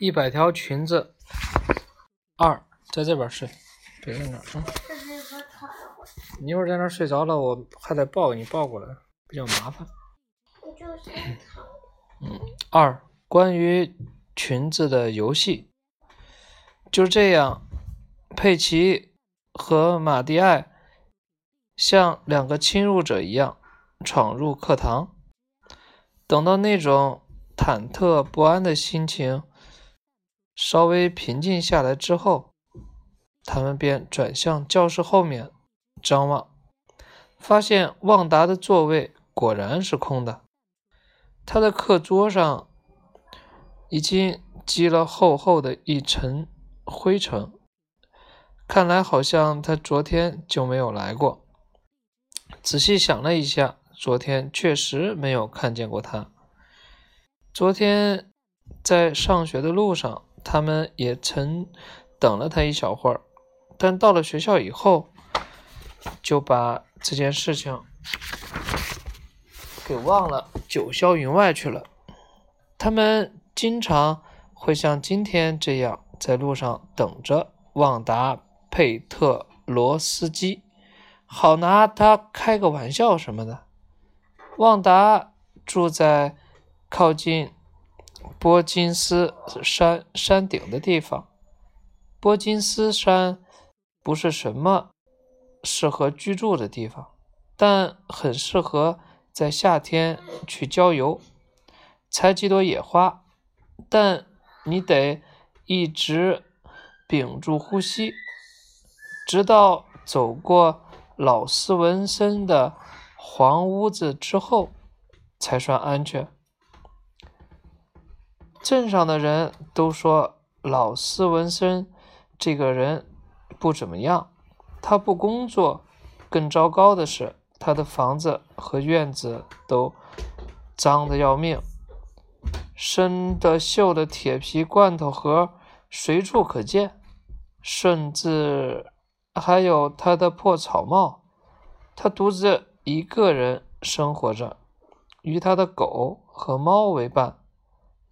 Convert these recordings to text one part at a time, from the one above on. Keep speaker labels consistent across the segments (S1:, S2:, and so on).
S1: 一百条裙子。二，在这边睡，别在那啊。你一会儿在那睡着了，我还得抱你抱过来，比较麻烦。嗯。二，关于裙子的游戏。就这样，佩奇和马蒂埃像两个侵入者一样闯入课堂。等到那种忐忑不安的心情稍微平静下来之后，他们便转向教室后面张望，发现旺达的座位果然是空的。他的课桌上已经积了厚厚的一层灰尘，看来好像他昨天就没有来过。仔细想了一下，昨天确实没有看见过他。昨天在上学的路上，他们也曾等了他一小会儿，但到了学校以后，就把这件事情给忘了，九霄云外去了。他们经常会像今天这样在路上等着旺达·佩特罗斯基，好拿他开个玩笑什么的。旺达住在。靠近波金斯山山顶的地方，波金斯山不是什么适合居住的地方，但很适合在夏天去郊游，采几朵野花。但你得一直屏住呼吸，直到走过老斯文森的黄屋子之后，才算安全。镇上的人都说老斯文森这个人不怎么样，他不工作，更糟糕的是，他的房子和院子都脏得要命，生的锈的铁皮罐头盒随处可见，甚至还有他的破草帽。他独自一个人生活着，与他的狗和猫为伴。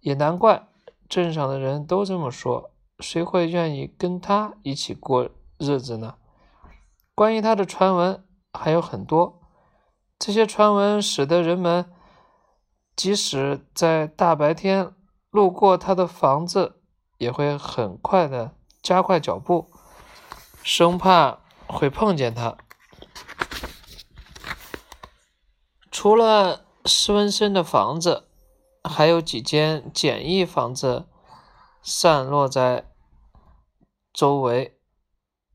S1: 也难怪，镇上的人都这么说。谁会愿意跟他一起过日子呢？关于他的传闻还有很多，这些传闻使得人们即使在大白天路过他的房子，也会很快的加快脚步，生怕会碰见他。除了斯文森的房子。还有几间简易房子散落在周围。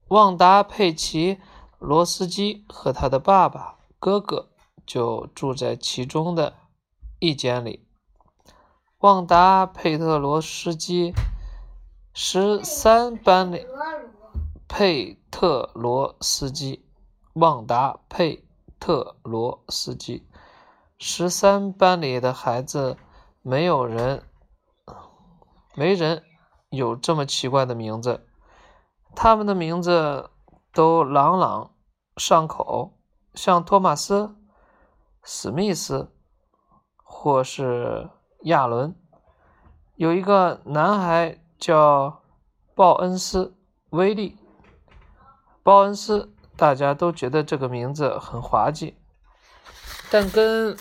S1: 旺达·佩奇罗斯基和他的爸爸、哥哥就住在其中的一间里。旺达·佩特罗斯基十三班里，佩特罗斯基，旺达·佩特罗斯基十三班里的孩子。没有人，没人有这么奇怪的名字。他们的名字都朗朗上口，像托马斯、史密斯或是亚伦。有一个男孩叫鲍恩斯·威利。鲍恩斯，大家都觉得这个名字很滑稽，但跟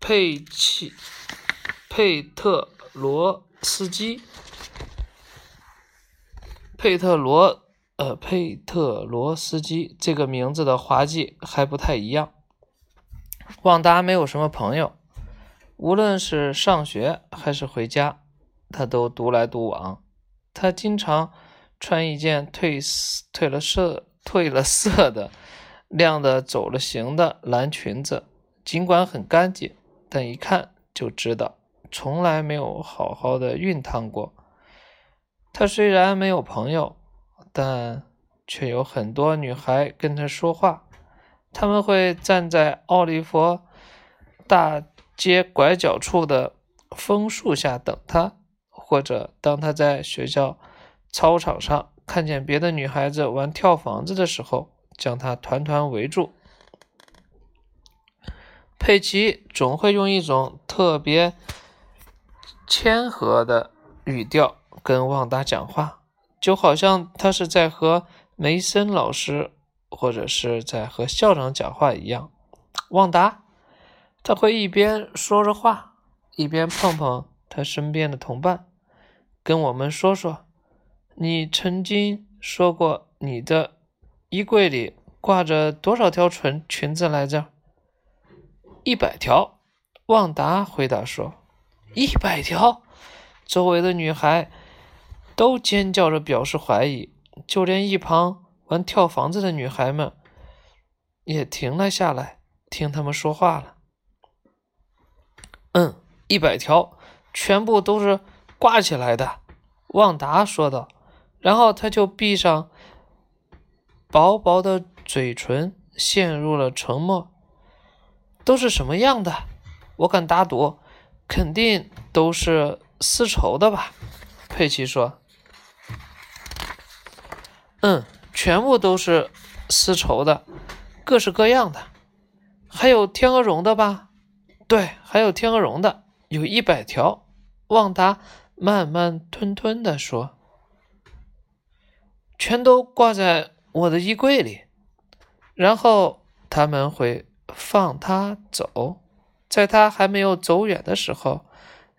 S1: 佩奇。佩特罗斯基，佩特罗，呃，佩特罗斯基这个名字的滑稽还不太一样。旺达没有什么朋友，无论是上学还是回家，他都独来独往。他经常穿一件褪褪了色、褪了色的、亮的走了形的蓝裙子，尽管很干净，但一看就知道。从来没有好好的熨烫过。他虽然没有朋友，但却有很多女孩跟他说话。他们会站在奥利佛大街拐角处的枫树下等他，或者当他在学校操场上看见别的女孩子玩跳房子的时候，将他团团围住。佩奇总会用一种特别。谦和的语调跟旺达讲话，就好像他是在和梅森老师或者是在和校长讲话一样。旺达，他会一边说着话，一边碰碰他身边的同伴，跟我们说说，你曾经说过你的衣柜里挂着多少条裙裙子来着？一百条。旺达回答说：“一百条。”周围的女孩都尖叫着表示怀疑，就连一旁玩跳房子的女孩们也停了下来。听他们说话了，嗯，一百条，全部都是挂起来的。旺达说道，然后他就闭上薄薄的嘴唇，陷入了沉默。都是什么样的？我敢打赌，肯定都是丝绸的吧？佩奇说。嗯，全部都是丝绸的，各式各样的。还有天鹅绒的吧？对，还有天鹅绒的，有一百条。旺达慢慢吞吞地说：“全都挂在我的衣柜里，然后他们会放他走。在他还没有走远的时候，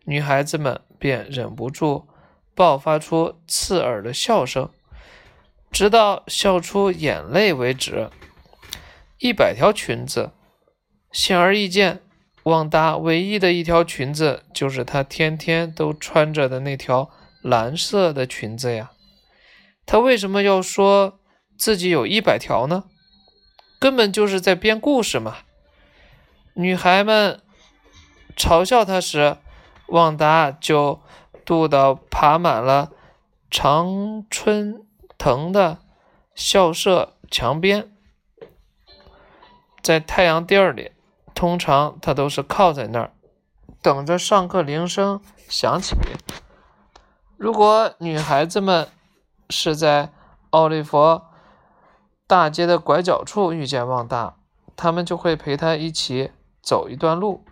S1: 女孩子们便忍不住爆发出刺耳的笑声，直到笑出眼泪为止。一百条裙子。”显而易见，旺达唯一的一条裙子就是她天天都穿着的那条蓝色的裙子呀。她为什么要说自己有一百条呢？根本就是在编故事嘛。女孩们嘲笑他时，旺达就跺到爬满了常春藤的校舍墙边，在太阳地儿里。通常他都是靠在那儿，等着上课铃声响起。如果女孩子们是在奥利弗大街的拐角处遇见旺达，他们就会陪他一起走一段路，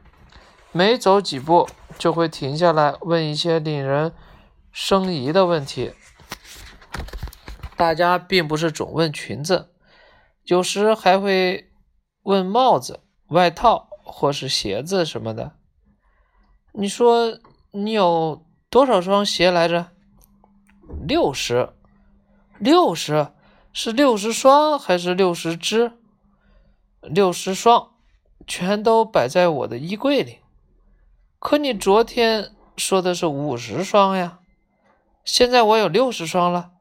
S1: 每走几步就会停下来问一些令人生疑的问题。大家并不是总问裙子，有时还会问帽子。外套或是鞋子什么的，你说你有多少双鞋来着？六十，六十是六十双还是六十只？六十双，全都摆在我的衣柜里。可你昨天说的是五十双呀，现在我有六十双了。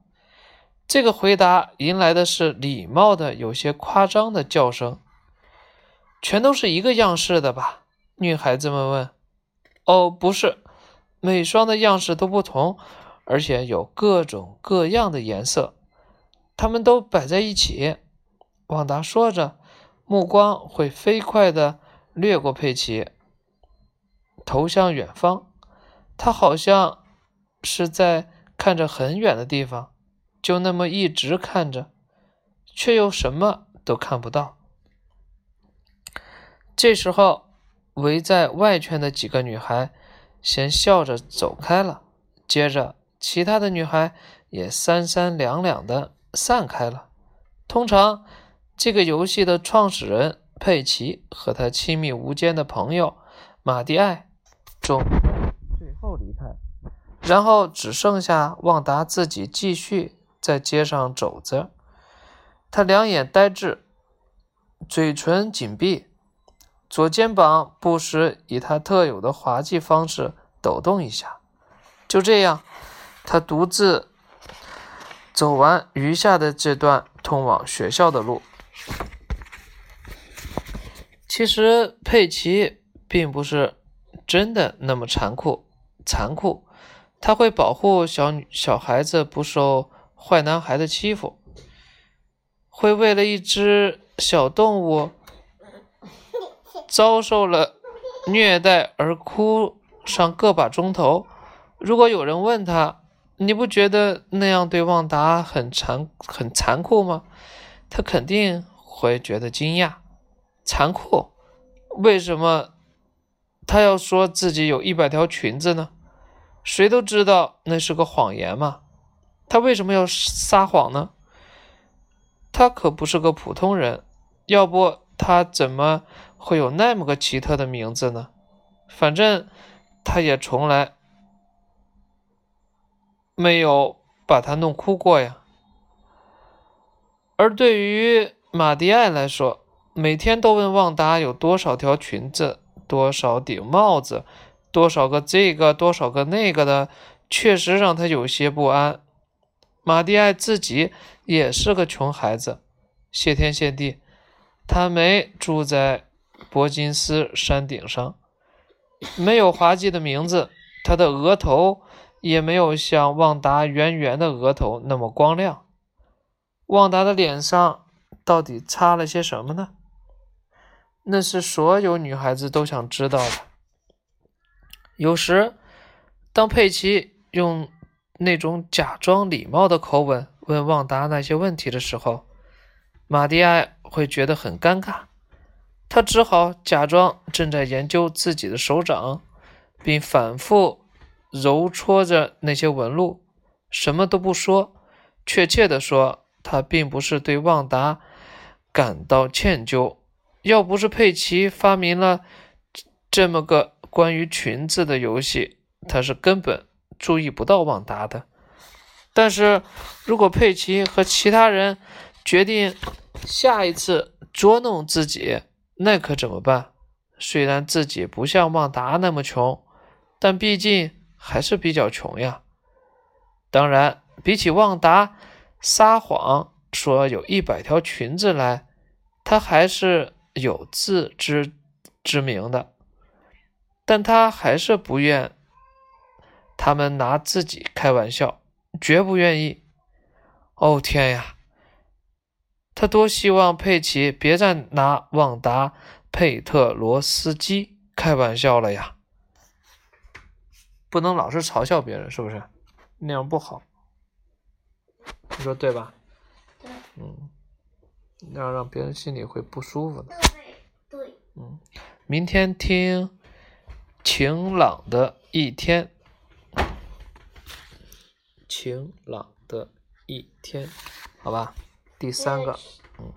S1: 这个回答迎来的是礼貌的、有些夸张的叫声。全都是一个样式的吧？女孩子们问。哦，不是，每双的样式都不同，而且有各种各样的颜色。它们都摆在一起。旺达说着，目光会飞快地掠过佩奇，投向远方。他好像是在看着很远的地方，就那么一直看着，却又什么都看不到。这时候，围在外圈的几个女孩先笑着走开了，接着其他的女孩也三三两两的散开了。通常，这个游戏的创始人佩奇和他亲密无间的朋友马蒂埃总最后离开，然后只剩下旺达自己继续在街上走着。他两眼呆滞，嘴唇紧闭。左肩膀不时以他特有的滑稽方式抖动一下，就这样，他独自走完余下的这段通往学校的路。其实佩奇并不是真的那么残酷，残酷，他会保护小小孩子不受坏男孩的欺负，会为了一只小动物。遭受了虐待而哭上个把钟头。如果有人问他：“你不觉得那样对旺达很残很残酷吗？”他肯定会觉得惊讶。残酷？为什么他要说自己有一百条裙子呢？谁都知道那是个谎言嘛。他为什么要撒谎呢？他可不是个普通人，要不他怎么会有那么个奇特的名字呢？反正他也从来没有把他弄哭过呀。而对于马蒂埃来说，每天都问旺达有多少条裙子、多少顶帽子、多少个这个、多少个那个的，确实让他有些不安。马蒂埃自己也是个穷孩子，谢天谢地，他没住在伯金斯山顶上，没有滑稽的名字，他的额头也没有像旺达圆圆的额头那么光亮。旺达的脸上到底擦了些什么呢？那是所有女孩子都想知道的。有时，当佩奇用那种假装礼貌的口吻问旺达那些问题的时候，马蒂埃会觉得很尴尬。他只好假装正在研究自己的手掌，并反复揉搓着那些纹路，什么都不说。确切的说，他并不是对旺达感到歉疚，要不是佩奇发明了这么个关于裙子的游戏，他是根本注意不到旺达的。但是如果佩奇和其他人决定下一次捉弄自己，那可怎么办？虽然自己不像旺达那么穷，但毕竟还是比较穷呀。当然，比起旺达。撒谎说有一百条裙子来，他还是有自知之明的，但他还是不愿他们拿自己开玩笑，绝不愿意。哦天呀，他多希望佩奇别再拿旺达·佩特罗斯基开玩笑了呀！不能老是嘲笑别人，是不是？那样不好。你说对吧？
S2: 对。
S1: 嗯，那样让别人心里会不舒服的。
S2: 对。对。
S1: 嗯，明天听晴朗的一天，晴朗的一天，好吧？第三个，嗯。